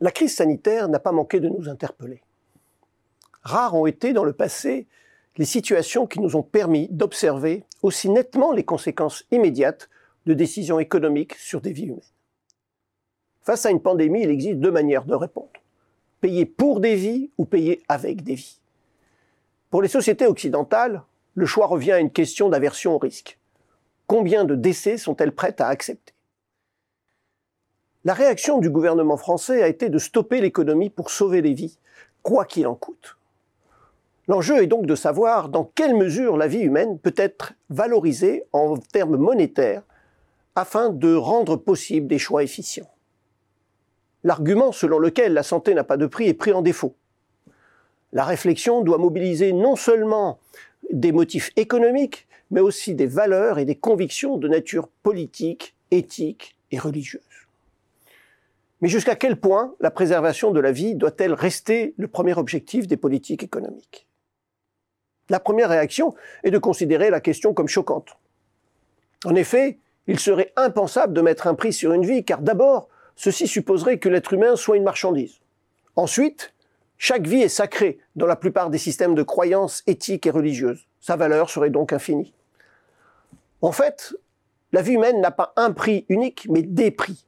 La crise sanitaire n'a pas manqué de nous interpeller. Rares ont été dans le passé les situations qui nous ont permis d'observer aussi nettement les conséquences immédiates de décisions économiques sur des vies humaines. Face à une pandémie, il existe deux manières de répondre. Payer pour des vies ou payer avec des vies. Pour les sociétés occidentales, le choix revient à une question d'aversion au risque. Combien de décès sont-elles prêtes à accepter? La réaction du gouvernement français a été de stopper l'économie pour sauver les vies, quoi qu'il en coûte. L'enjeu est donc de savoir dans quelle mesure la vie humaine peut être valorisée en termes monétaires afin de rendre possible des choix efficients. L'argument selon lequel la santé n'a pas de prix est pris en défaut. La réflexion doit mobiliser non seulement des motifs économiques, mais aussi des valeurs et des convictions de nature politique, éthique et religieuse. Mais jusqu'à quel point la préservation de la vie doit-elle rester le premier objectif des politiques économiques? La première réaction est de considérer la question comme choquante. En effet, il serait impensable de mettre un prix sur une vie, car d'abord, ceci supposerait que l'être humain soit une marchandise. Ensuite, chaque vie est sacrée dans la plupart des systèmes de croyances éthiques et religieuses. Sa valeur serait donc infinie. En fait, la vie humaine n'a pas un prix unique, mais des prix.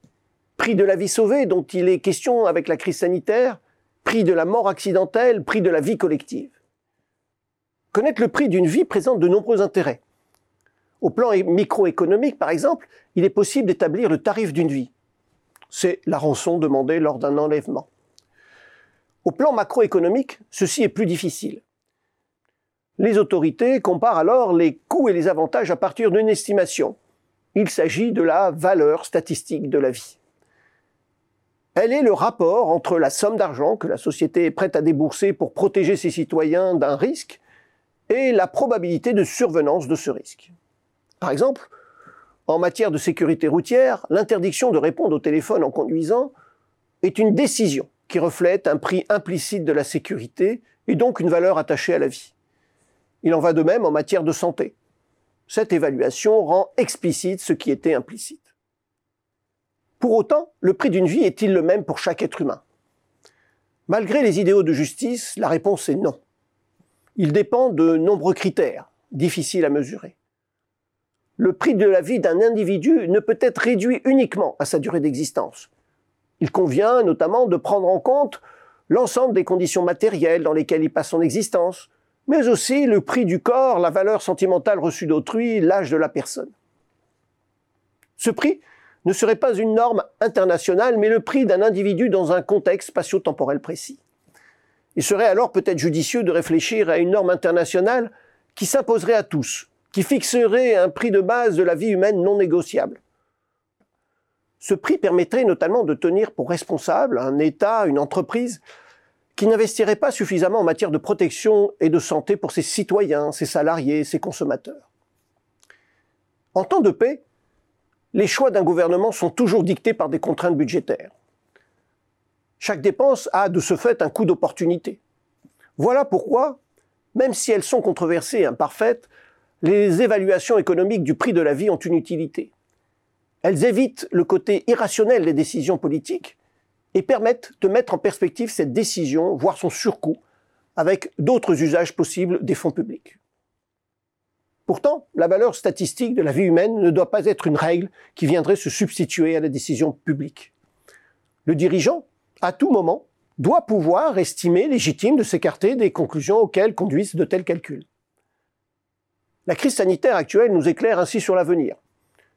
Prix de la vie sauvée, dont il est question avec la crise sanitaire, prix de la mort accidentelle, prix de la vie collective. Connaître le prix d'une vie présente de nombreux intérêts. Au plan microéconomique, par exemple, il est possible d'établir le tarif d'une vie. C'est la rançon demandée lors d'un enlèvement. Au plan macroéconomique, ceci est plus difficile. Les autorités comparent alors les coûts et les avantages à partir d'une estimation. Il s'agit de la valeur statistique de la vie. Elle est le rapport entre la somme d'argent que la société est prête à débourser pour protéger ses citoyens d'un risque et la probabilité de survenance de ce risque. Par exemple, en matière de sécurité routière, l'interdiction de répondre au téléphone en conduisant est une décision qui reflète un prix implicite de la sécurité et donc une valeur attachée à la vie. Il en va de même en matière de santé. Cette évaluation rend explicite ce qui était implicite. Pour autant, le prix d'une vie est-il le même pour chaque être humain? Malgré les idéaux de justice, la réponse est non. Il dépend de nombreux critères, difficiles à mesurer. Le prix de la vie d'un individu ne peut être réduit uniquement à sa durée d'existence. Il convient notamment de prendre en compte l'ensemble des conditions matérielles dans lesquelles il passe son existence, mais aussi le prix du corps, la valeur sentimentale reçue d'autrui, l'âge de la personne. Ce prix ne serait pas une norme internationale, mais le prix d'un individu dans un contexte spatio-temporel précis. Il serait alors peut-être judicieux de réfléchir à une norme internationale qui s'imposerait à tous, qui fixerait un prix de base de la vie humaine non négociable. Ce prix permettrait notamment de tenir pour responsable un État, une entreprise, qui n'investirait pas suffisamment en matière de protection et de santé pour ses citoyens, ses salariés, ses consommateurs. En temps de paix, les choix d'un gouvernement sont toujours dictés par des contraintes budgétaires. Chaque dépense a de ce fait un coût d'opportunité. Voilà pourquoi, même si elles sont controversées et imparfaites, les évaluations économiques du prix de la vie ont une utilité. Elles évitent le côté irrationnel des décisions politiques et permettent de mettre en perspective cette décision, voire son surcoût, avec d'autres usages possibles des fonds publics. Pourtant, la valeur statistique de la vie humaine ne doit pas être une règle qui viendrait se substituer à la décision publique. Le dirigeant, à tout moment, doit pouvoir estimer légitime de s'écarter des conclusions auxquelles conduisent de tels calculs. La crise sanitaire actuelle nous éclaire ainsi sur l'avenir.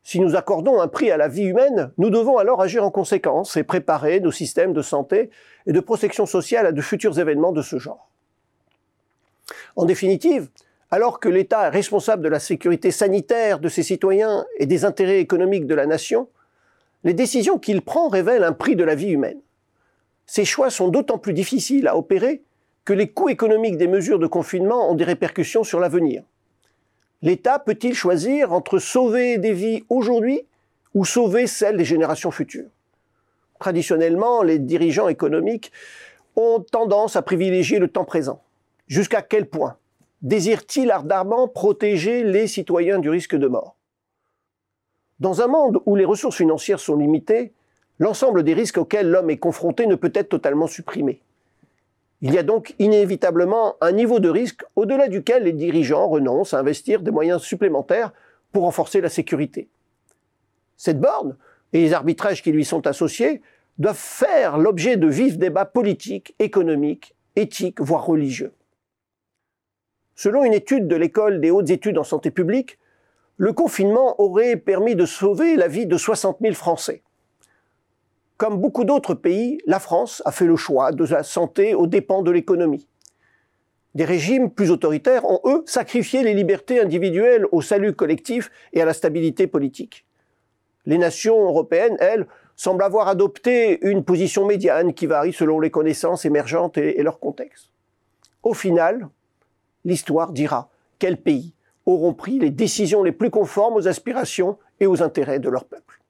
Si nous accordons un prix à la vie humaine, nous devons alors agir en conséquence et préparer nos systèmes de santé et de protection sociale à de futurs événements de ce genre. En définitive, alors que l'État est responsable de la sécurité sanitaire de ses citoyens et des intérêts économiques de la nation, les décisions qu'il prend révèlent un prix de la vie humaine. Ces choix sont d'autant plus difficiles à opérer que les coûts économiques des mesures de confinement ont des répercussions sur l'avenir. L'État peut-il choisir entre sauver des vies aujourd'hui ou sauver celles des générations futures? Traditionnellement, les dirigeants économiques ont tendance à privilégier le temps présent. Jusqu'à quel point? Désire-t-il ardemment protéger les citoyens du risque de mort? Dans un monde où les ressources financières sont limitées, l'ensemble des risques auxquels l'homme est confronté ne peut être totalement supprimé. Il y a donc inévitablement un niveau de risque au-delà duquel les dirigeants renoncent à investir des moyens supplémentaires pour renforcer la sécurité. Cette borne et les arbitrages qui lui sont associés doivent faire l'objet de vifs débats politiques, économiques, éthiques, voire religieux. Selon une étude de l'école des hautes études en santé publique, le confinement aurait permis de sauver la vie de 60 000 Français. Comme beaucoup d'autres pays, la France a fait le choix de la santé aux dépens de l'économie. Des régimes plus autoritaires ont, eux, sacrifié les libertés individuelles au salut collectif et à la stabilité politique. Les nations européennes, elles, semblent avoir adopté une position médiane qui varie selon les connaissances émergentes et, leur contexte. Au final, l'histoire dira quels pays auront pris les décisions les plus conformes aux aspirations et aux intérêts de leur peuple.